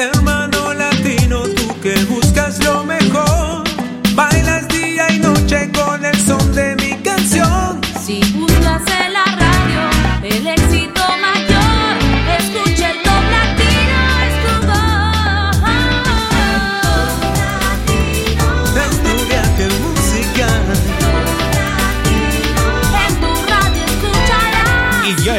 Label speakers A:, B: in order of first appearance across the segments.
A: Hermano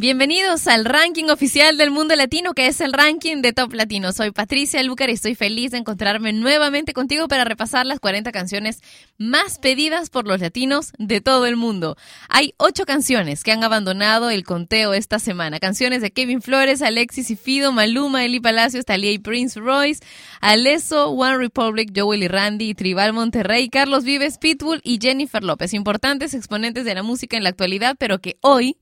B: Bienvenidos al ranking oficial del mundo latino, que es el ranking de Top Latino. Soy Patricia Lucar y estoy feliz de encontrarme nuevamente contigo para repasar las 40 canciones más pedidas por los latinos de todo el mundo. Hay ocho canciones que han abandonado el conteo esta semana. Canciones de Kevin Flores, Alexis y Fido, Maluma, Eli Palacios, Talía y Prince Royce, Alesso, One Republic, Joel y Randy, Tribal Monterrey, Carlos Vives, Pitbull y Jennifer López. Importantes exponentes de la música en la actualidad, pero que hoy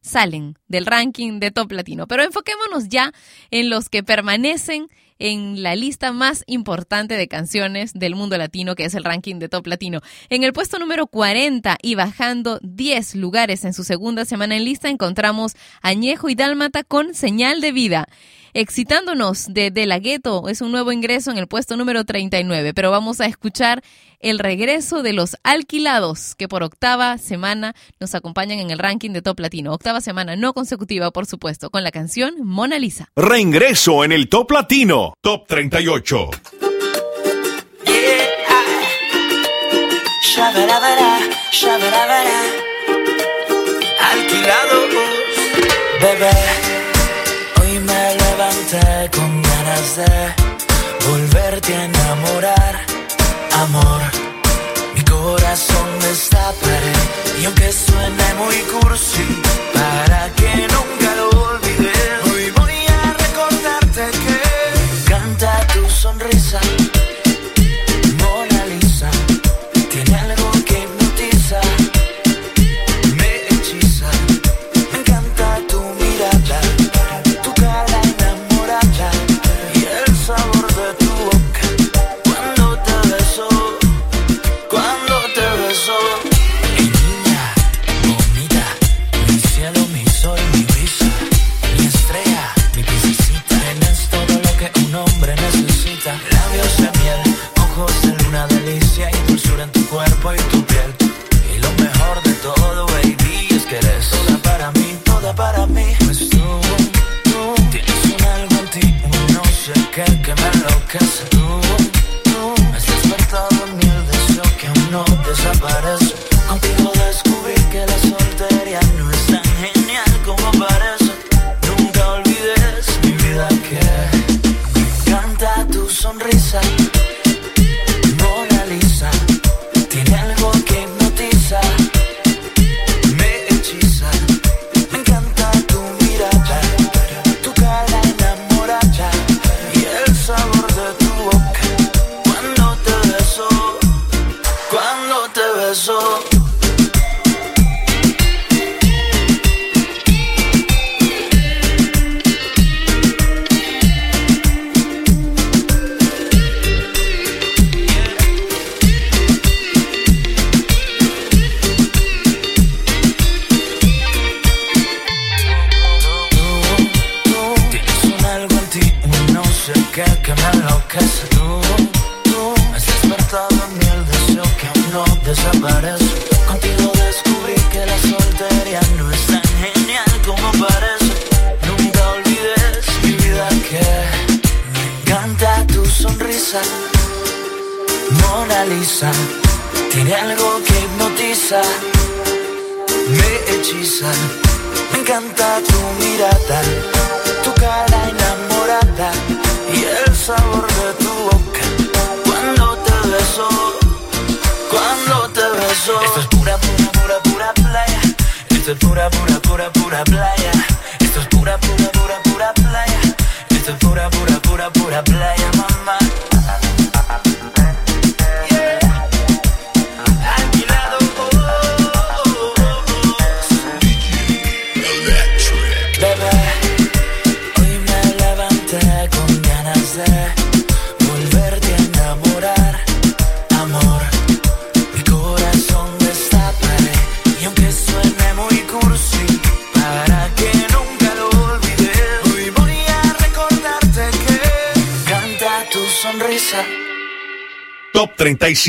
B: salen del ranking de Top Latino. Pero enfoquémonos ya en los que permanecen en la lista más importante de canciones del mundo latino, que es el ranking de Top Latino. En el puesto número 40 y bajando 10 lugares en su segunda semana en lista, encontramos Añejo y Dálmata con Señal de Vida. Excitándonos de De La Ghetto es un nuevo ingreso en el puesto número 39, pero vamos a escuchar el regreso de los alquilados que por octava semana nos acompañan en el ranking de Top Latino. Octava semana no consecutiva, por supuesto, con la canción Mona Lisa.
C: Reingreso en el Top Latino, Top 38.
D: Shabarabara, shabarabara. Alquilados, bebé. Hoy me levanté con ganas de volverte a enamorar, amor. Mi corazón destaparé y aunque suene muy cursi, para que nunca sonrisa.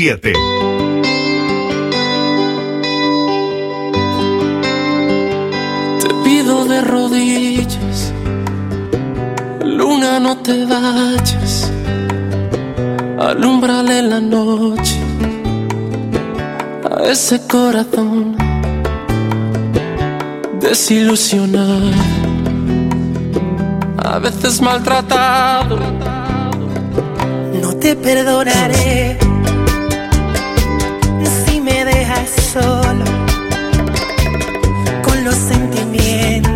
C: 37.
E: Te pido de rodillas, luna no te vayas, alumbrale la noche a ese corazón desilusionado, a veces maltratado.
F: No te perdonaré solo con los sentimientos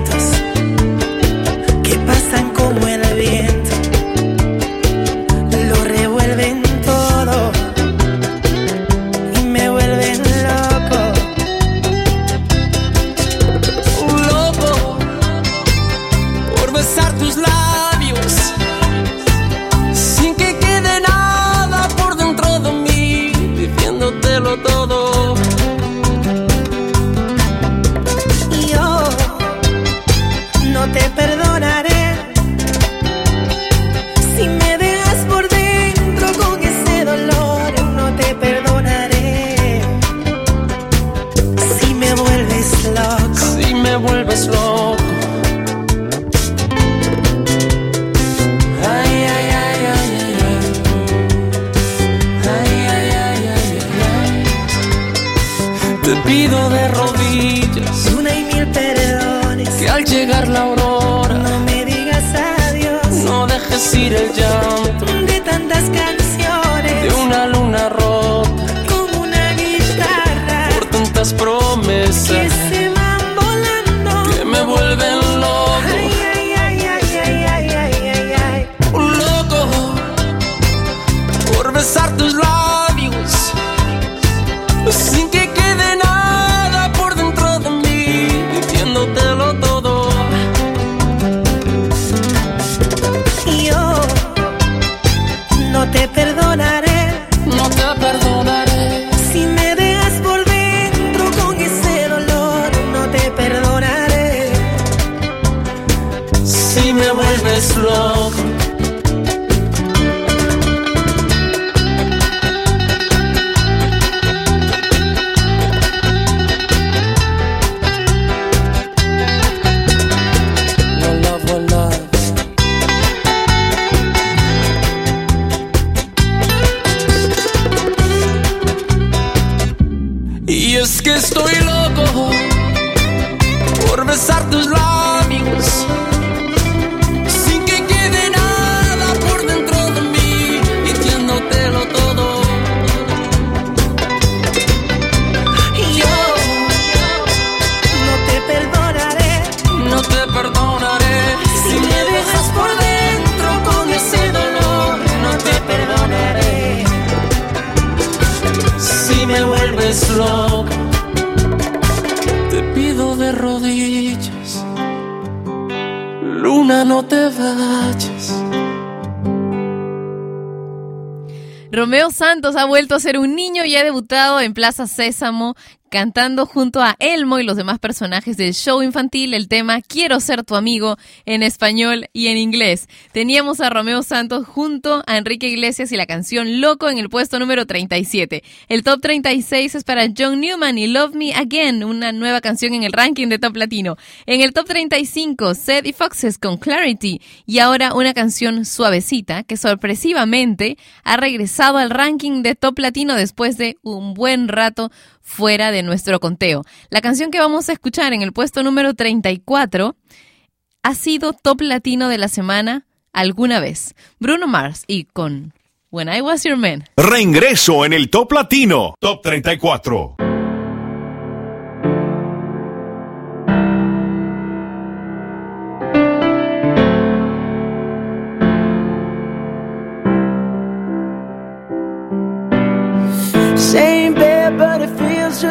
B: ser un niño y ha debutado en Plaza Sésamo cantando junto a Elmo y los demás personajes del show infantil el tema Quiero ser tu amigo en español y en inglés. Teníamos a Romeo Santos junto a Enrique Iglesias y la canción Loco en el puesto número 37. El top 36 es para John Newman y Love Me Again, una nueva canción en el ranking de Top Latino. En el top 35, Seth y Foxes con Clarity y ahora una canción suavecita que sorpresivamente ha regresado al ranking de Top Latino después de un buen rato fuera de nuestro conteo. La canción que vamos a escuchar en el puesto número 34 ha sido top latino de la semana alguna vez. Bruno Mars y con When I Was Your Man.
C: Reingreso en el Top Latino. Top 34.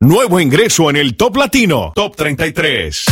C: Nuevo ingreso en el Top Latino, Top 33.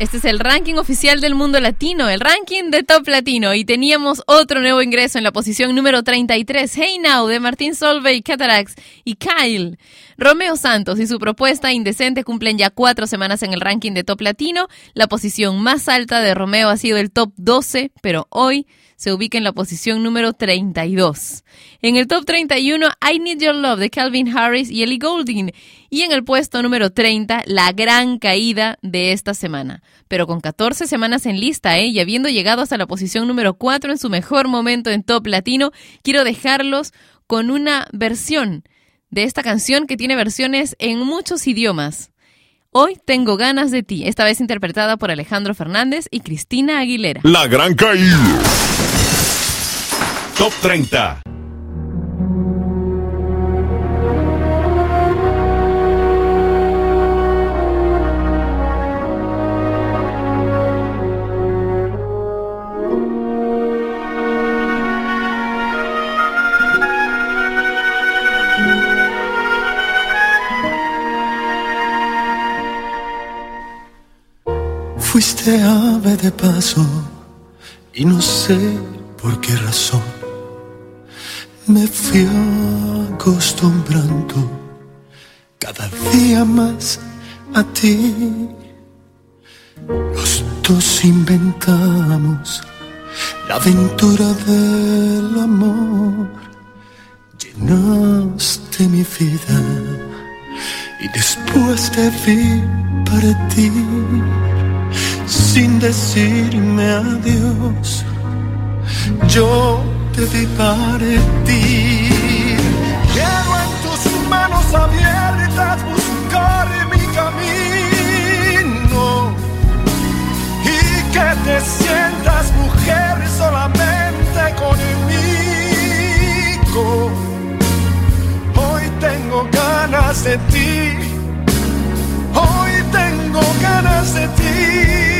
B: Este es el ranking oficial del mundo latino, el ranking de Top Latino. Y teníamos otro nuevo ingreso en la posición número 33, Hey Now, de Martín Solveig, Cataracts y Kyle. Romeo Santos y su propuesta Indecente cumplen ya cuatro semanas en el ranking de Top Latino. La posición más alta de Romeo ha sido el Top 12, pero hoy se ubica en la posición número 32. En el top 31, I Need Your Love de Calvin Harris y Ellie Goulding. Y en el puesto número 30, la gran caída de esta semana. Pero con 14 semanas en lista, ¿eh? y habiendo llegado hasta la posición número 4 en su mejor momento en top latino, quiero dejarlos con una versión de esta canción que tiene versiones en muchos idiomas. Hoy tengo ganas de ti, esta vez interpretada por Alejandro Fernández y Cristina Aguilera.
C: La gran caída. Top 30.
G: Fuiste ave de paso y no sé por qué razón me fui acostumbrando cada día más a ti. Los dos inventamos la aventura del amor. Llenaste mi vida y después te vi partir sin decirme adiós. Yo vi partir. Quiero en tus manos abiertas buscar mi camino y que te sientas mujer solamente conmigo. Hoy tengo ganas de ti. Hoy tengo ganas de ti.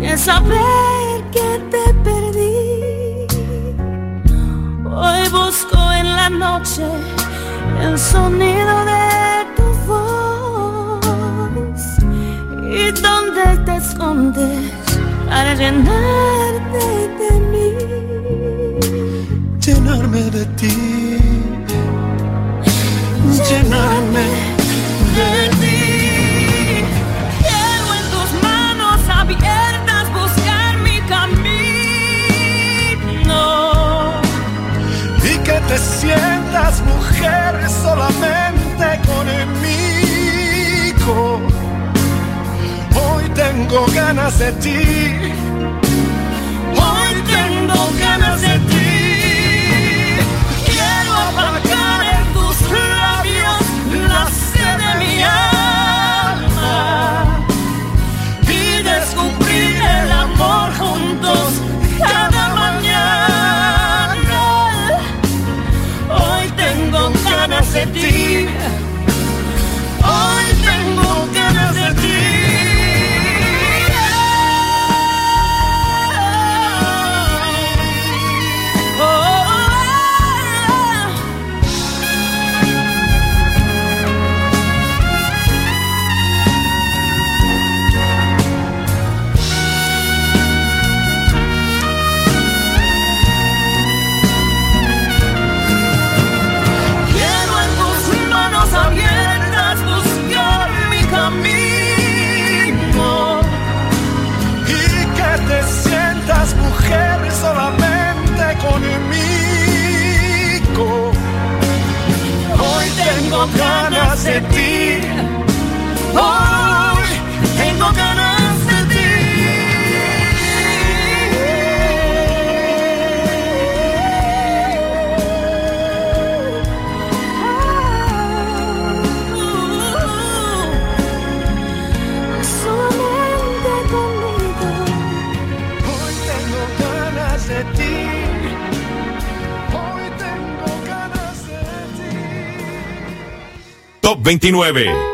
H: que saber que te perdí. Hoy busco en la noche el sonido de tu voz y dónde te escondes para llenarte de mí.
G: llenarme de ti, llenarme
H: de ti.
G: Sientas mujer solamente conmigo. Hoy tengo ganas de ti,
H: Hoy tengo
C: Top 29.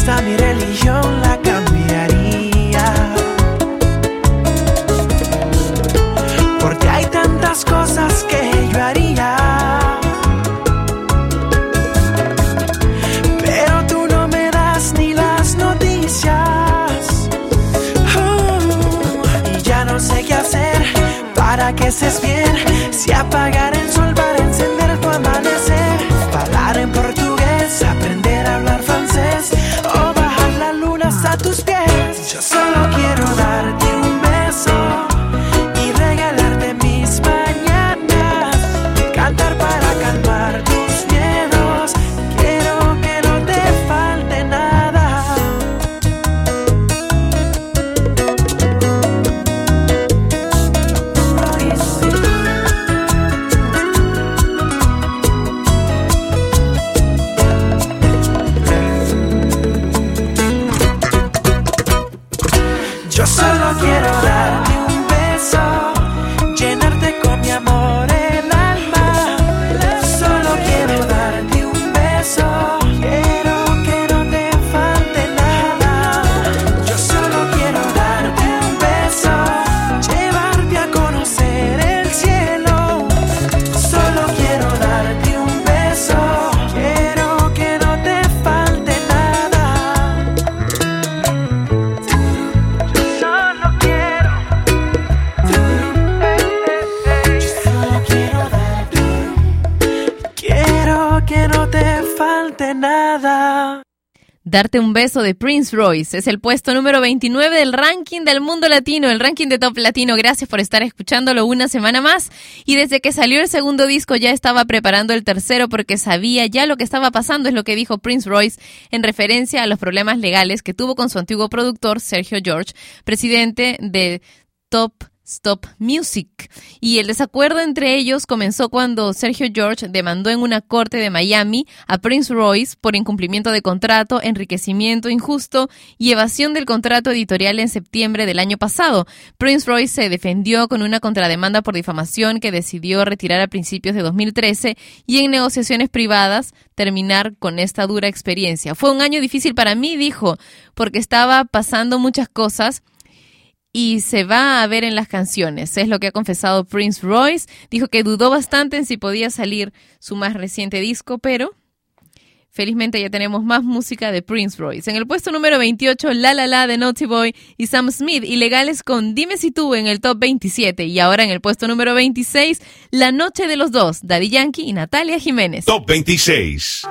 I: Hasta mi Darte un beso
B: de Prince Royce es el puesto número 29 del ranking del mundo latino, el ranking de top latino. Gracias por estar escuchándolo una semana más. Y desde que salió el segundo disco ya estaba preparando el tercero porque sabía ya lo que estaba pasando, es lo que dijo Prince Royce en referencia a los problemas legales que tuvo con su antiguo productor Sergio George, presidente de Top Stop Music. Y el desacuerdo entre ellos comenzó cuando Sergio George demandó en una corte de Miami a Prince Royce por incumplimiento de contrato, enriquecimiento injusto y evasión del contrato editorial en septiembre del año pasado. Prince Royce se defendió con una contrademanda por difamación que decidió retirar a principios de 2013 y en negociaciones privadas terminar con esta dura experiencia. Fue un año difícil para mí, dijo, porque estaba pasando muchas cosas y se va a ver en las canciones. Es lo que ha confesado Prince Royce. Dijo que dudó bastante en si podía salir su más reciente disco, pero felizmente ya tenemos más música de Prince Royce. En el puesto número 28, La La La de Naughty Boy y Sam Smith, ilegales con Dime si tú en el top 27. Y ahora en el puesto número 26, La Noche de los Dos, Daddy Yankee y Natalia Jiménez.
C: Top 26.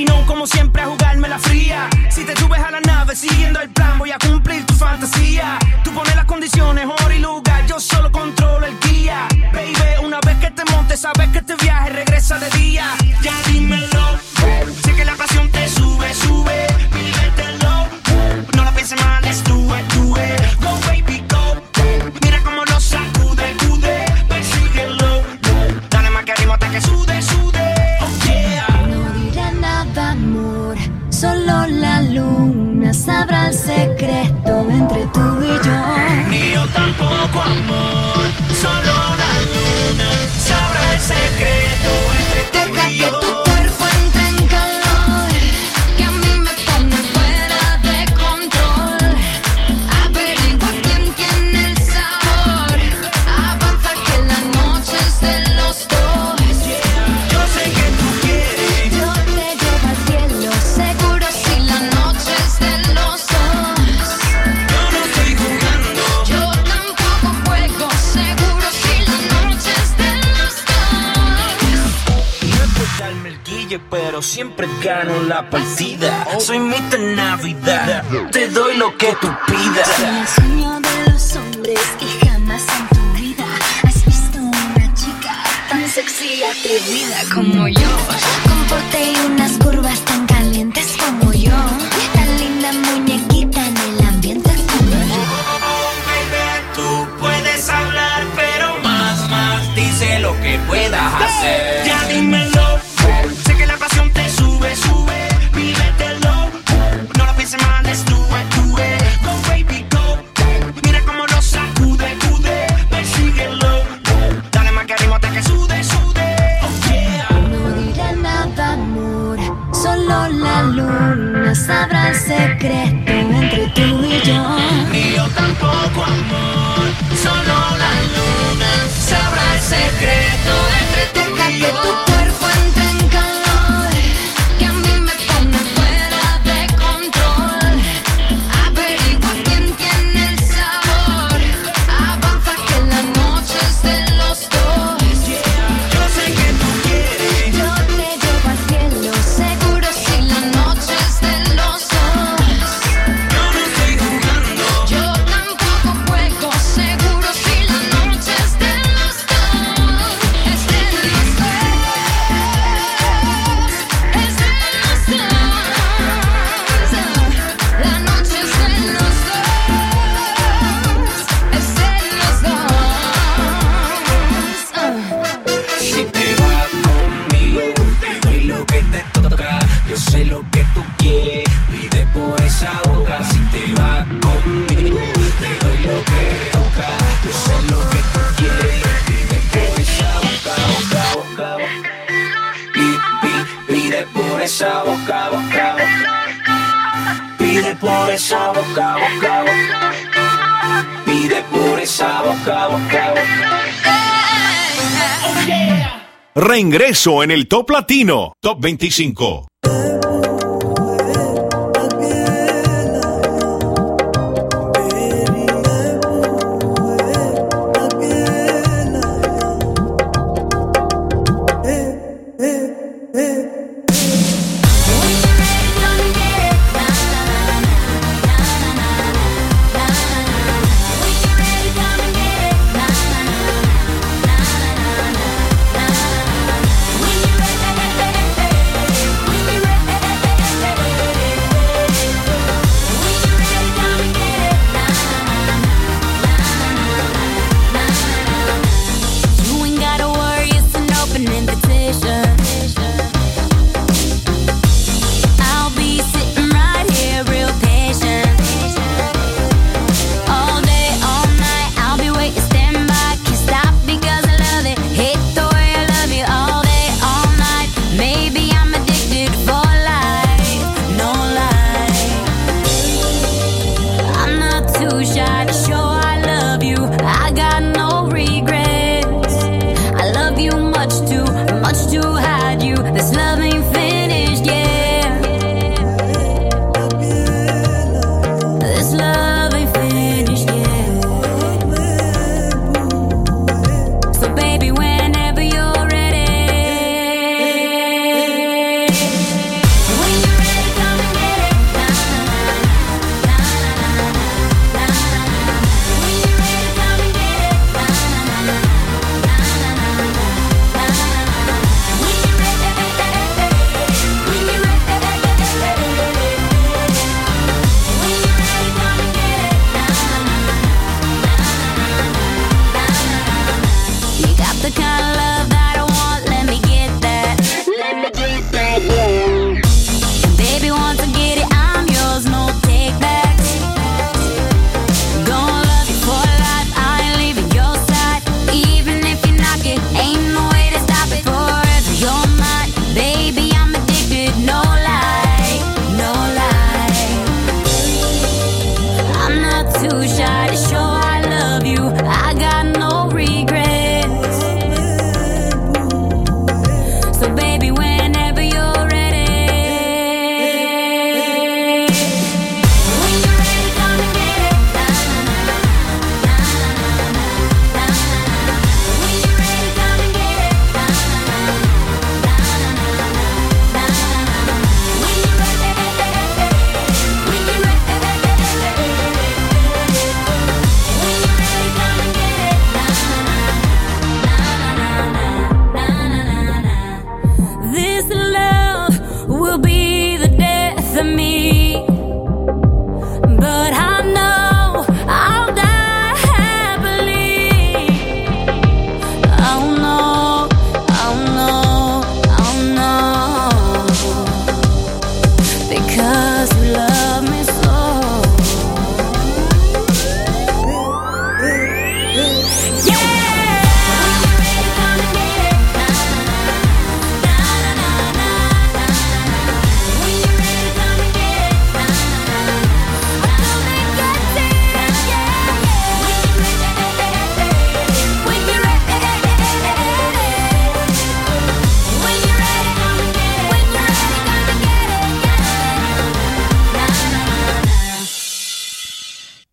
J: maquinón como siempre a jugarme la fría. Si te subes a la nave siguiendo el plan, voy a cumplir tu fantasía. Tú pones las condiciones, hora y lugar, yo
K: solo controlo el guía. Baby,
L: una
K: vez
L: que te
K: montes, sabes que este
L: viaje regresa de
K: día. Ya dímelo, sé que la pasión te sube, sube, vívete no la pienses mal, es tu.
L: Te
K: doy lo que tú pidas. So
C: regreso en el Top Latino, Top 25.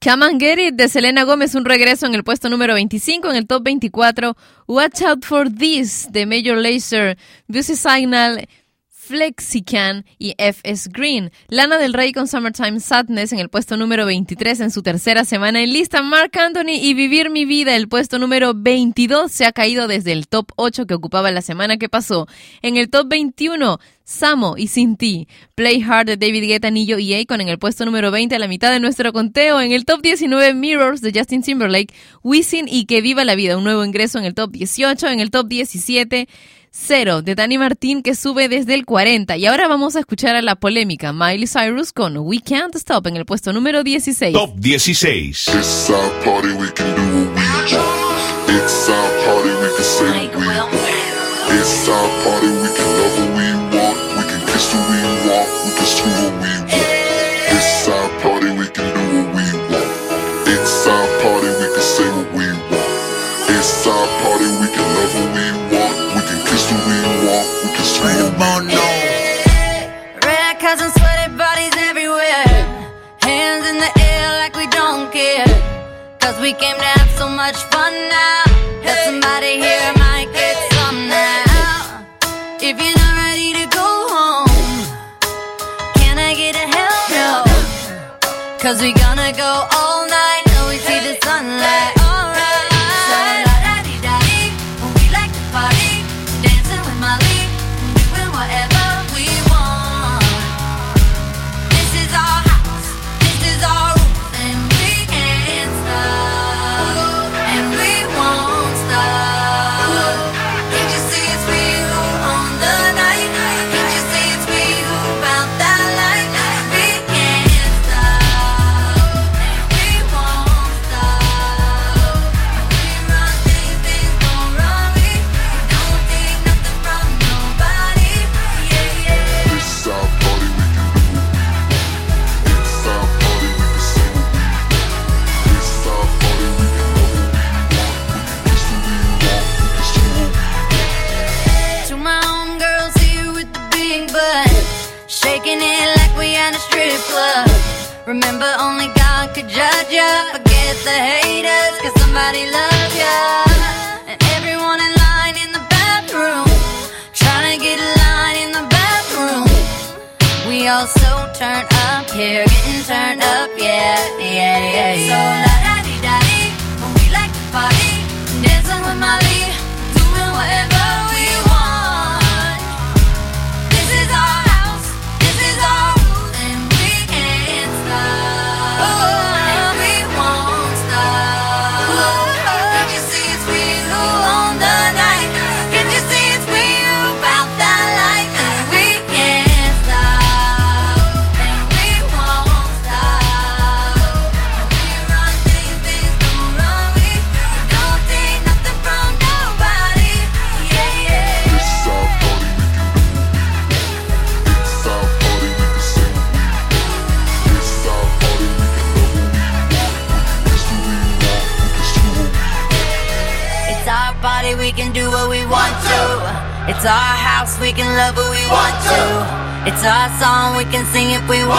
L: It
B: de Selena Gómez, un regreso en el puesto número 25, en el top 24. Watch Out for This de Major Lazer, Busy Signal, Flexican y FS Green. Lana del Rey con Summertime Sadness en el puesto número 23 en su tercera semana en lista. Mark Anthony y Vivir mi vida, el puesto número 22, se ha caído desde el top 8 que ocupaba la semana que pasó. En el top 21, Samo y Sin Ti. Play Hard de David Guetta, Nillo y Akon en el puesto número 20 a la mitad de nuestro conteo. En el top 19, Mirrors de Justin Timberlake. Wisin y Que Viva la Vida, un nuevo ingreso en el top 18. En el top 17, Cero de Dani Martín que sube desde el 40. Y ahora vamos a escuchar a la polémica Miley Cyrus con We Can't Stop en el puesto número 16.
C: Top 16.
M: It's our party, we can do what we want. It's our party, we can say what we want. It's our party, we can love what we want. We can kiss who we want, we can screw we
L: came to have so much fun now. That somebody here might get some now. If you're not ready to go home, can I get a hell no? Cause we gonna go all night till we see the sunlight.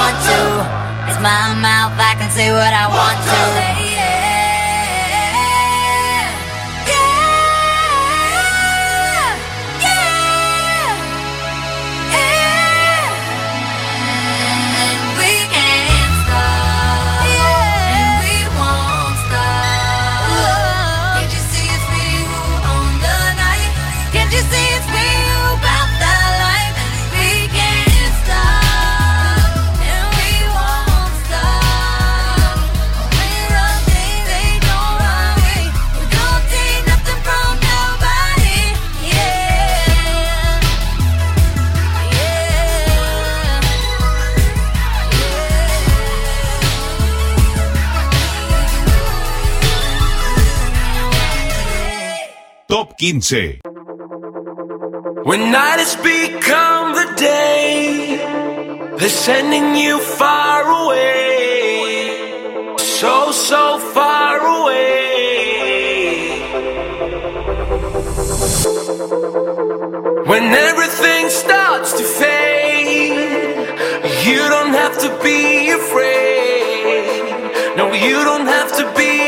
L: Want to. It's my mouth, I can say what I want to.
C: 15.
E: When night has become the day, they're sending you far away, so, so far away. When everything starts to fade, you don't have to be afraid. No, you don't have to be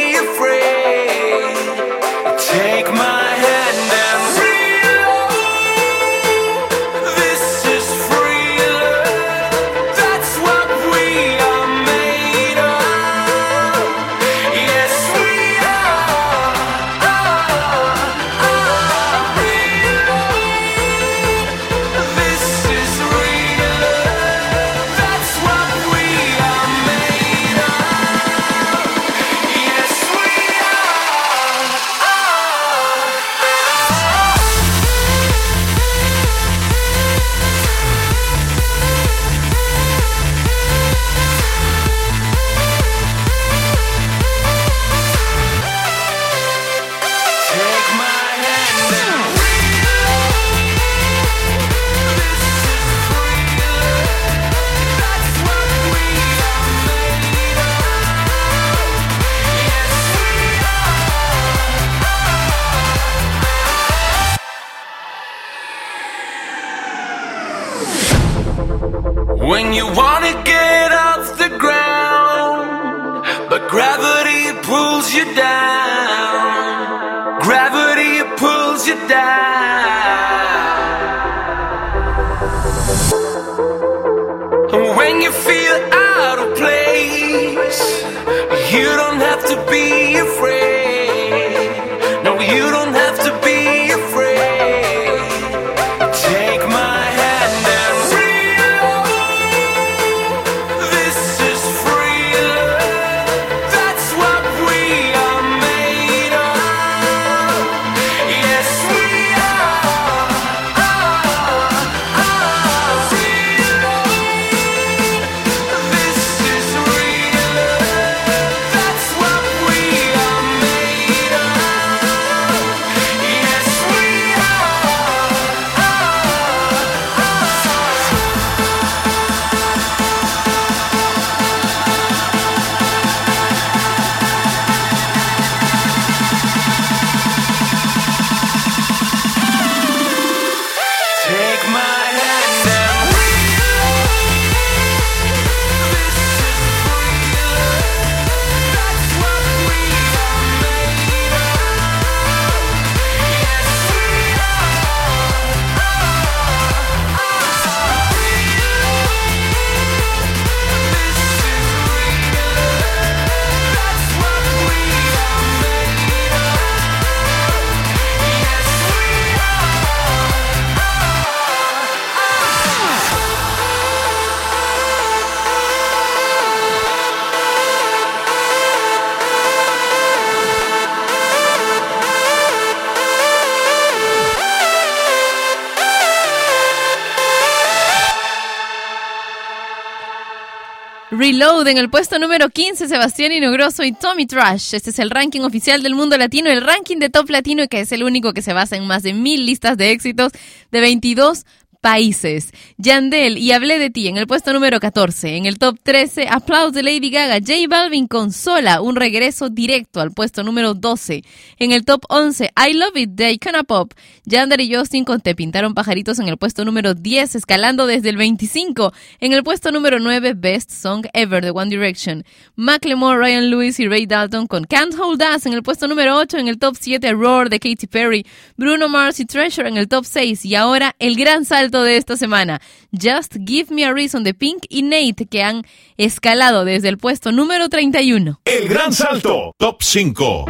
B: En el puesto número 15, Sebastián Inogroso y Tommy Trash. Este es el ranking oficial del mundo latino, el ranking de top latino, que es el único que se basa en más de mil listas de éxitos de 22 países. Yandel y Hablé de ti en el puesto número 14. En el top 13, Aplausos de Lady Gaga. J Balvin con Sola, un regreso directo al puesto número 12. En el top 11, I Love It de Icona Pop. Yandel y Justin con Te Pintaron Pajaritos en el puesto número 10, escalando desde el 25. En el puesto número 9, Best Song Ever de One Direction. Macklemore, Ryan Lewis y Ray Dalton con Can't Hold Us en el puesto número 8. En el top 7, Roar de Katy Perry. Bruno Mars y Treasure en el top 6. Y ahora el gran salto de esta semana. Just Give Me a Reason de Pink y Nate que han escalado desde el puesto número 31.
C: El gran salto, top 5.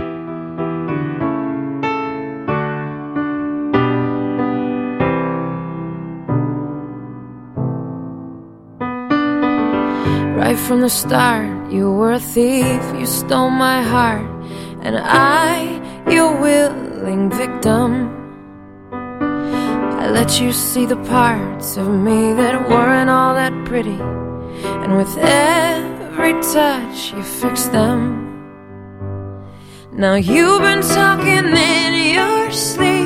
H: Right from the start, you were a thief, you stole my heart, and I, your willing victim. Let you see the parts of me that weren't all that pretty, and with every touch, you fixed them. Now you've been talking in your sleep.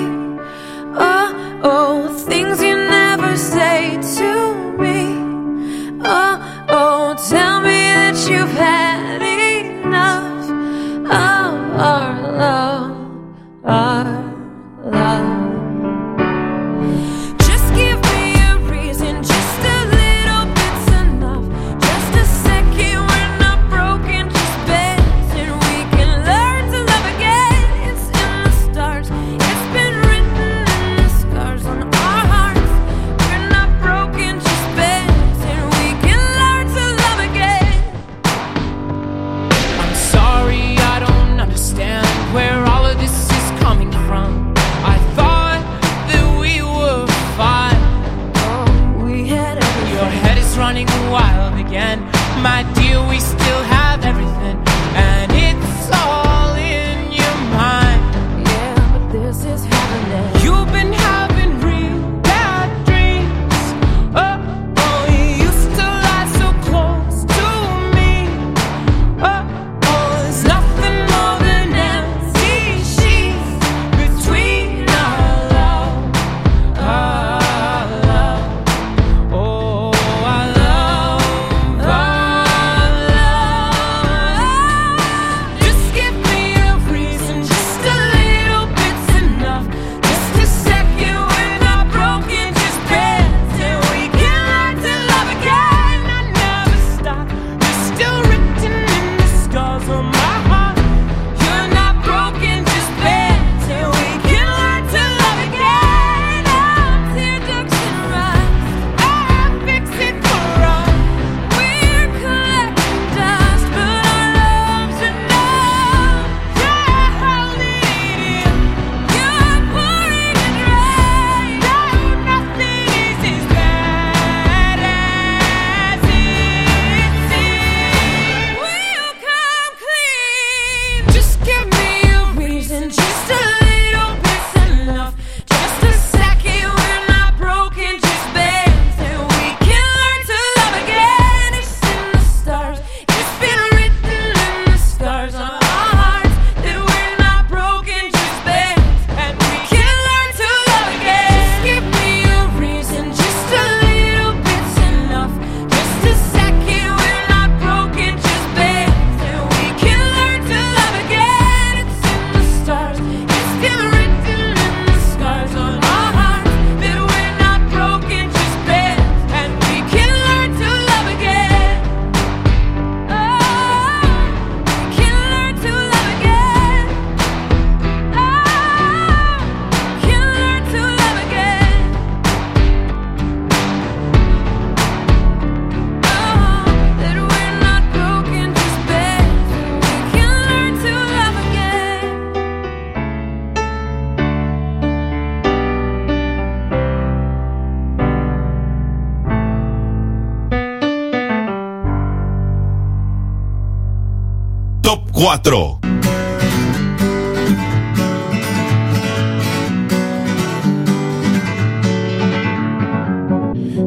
C: 4.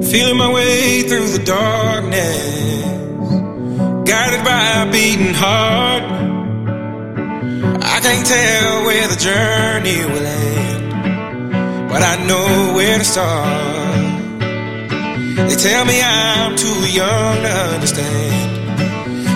A: Feeling my way through the darkness, guided by a beating heart. I can't tell where the journey will end, but I know where to start. They tell me I'm too young to understand.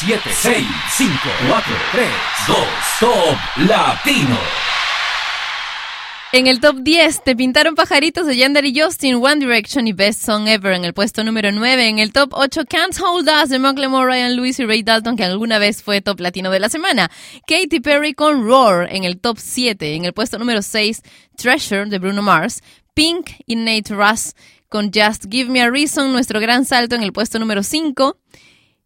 K: 7, 6, 5, 4, 3, 2, Top Latino.
B: En el top 10 te pintaron pajaritos de Yandere y Justin, One Direction y Best Song Ever en el puesto número 9. En el top 8 Can't Hold Us de Macklemore, Ryan Lewis y Ray Dalton que alguna vez fue top latino de la semana. Katy Perry con Roar en el top 7. En el puesto número 6 Treasure de Bruno Mars. Pink y Nate Russ con Just Give Me a Reason, nuestro gran salto en el puesto número 5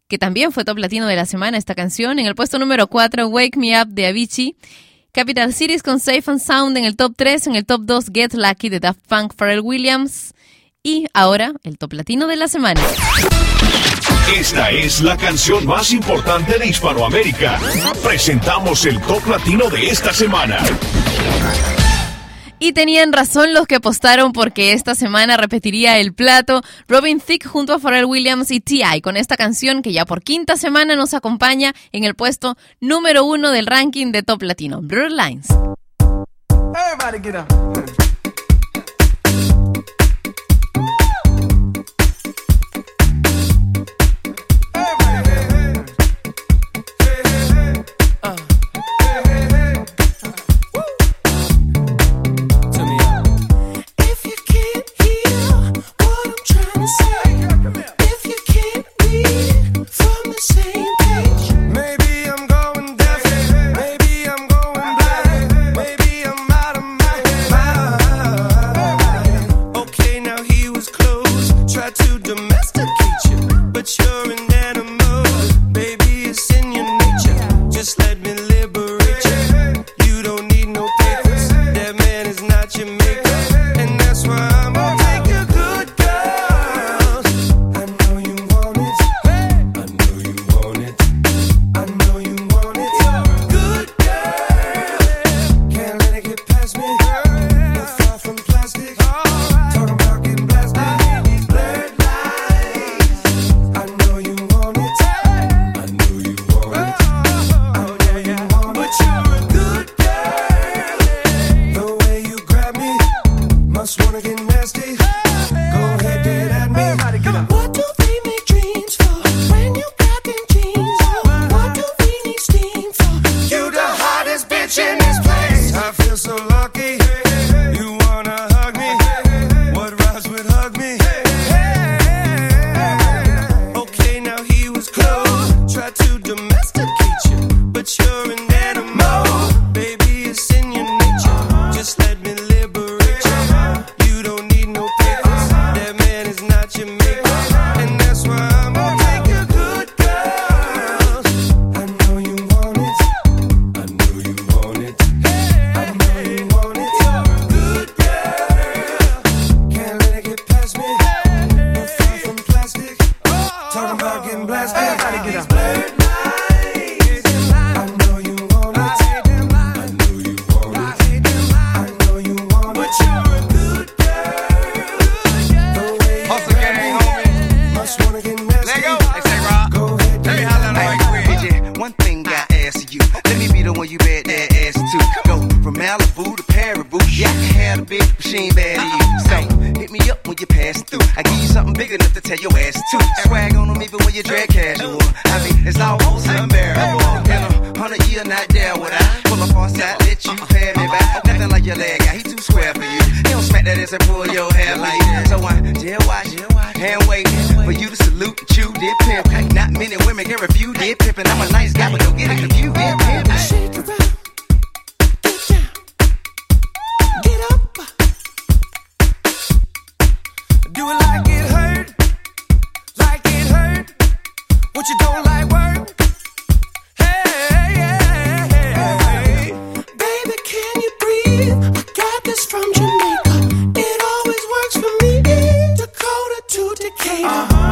B: que también fue top latino de la semana esta canción. En el puesto número 4, Wake Me Up de Avicii. Capital Cities con Safe and Sound en el top 3. En el top 2, Get Lucky de Daft Punk, Pharrell Williams. Y ahora, el top latino de la semana.
C: Esta es la canción más importante de Hispanoamérica. Presentamos el top latino de esta semana.
B: Y tenían razón los que apostaron porque esta semana repetiría el plato Robin Thicke junto a Pharrell Williams y T.I. con esta canción que ya por quinta semana nos acompaña en el puesto número uno del ranking de Top Latino, Blur Lines.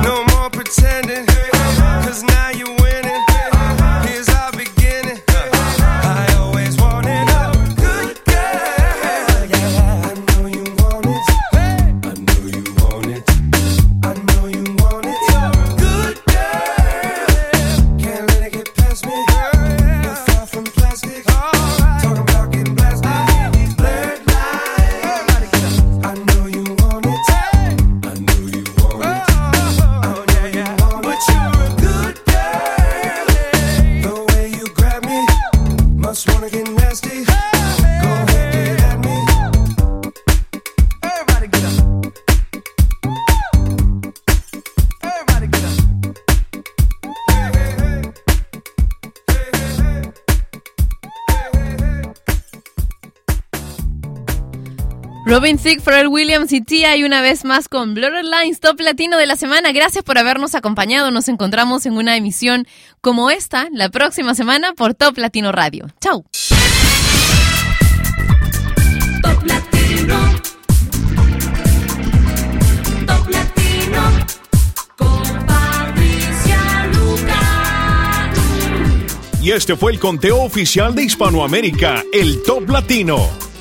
N: No more pretending.
B: Robin Thicke, Pharrell Williams y Tia y una vez más con Blurred Lines Top Latino de la semana. Gracias por habernos acompañado. Nos encontramos en una emisión como esta la próxima semana por Top Latino Radio. Chau.
K: Top Latino. Top Latino.
C: Y este fue el conteo oficial de Hispanoamérica, el Top Latino.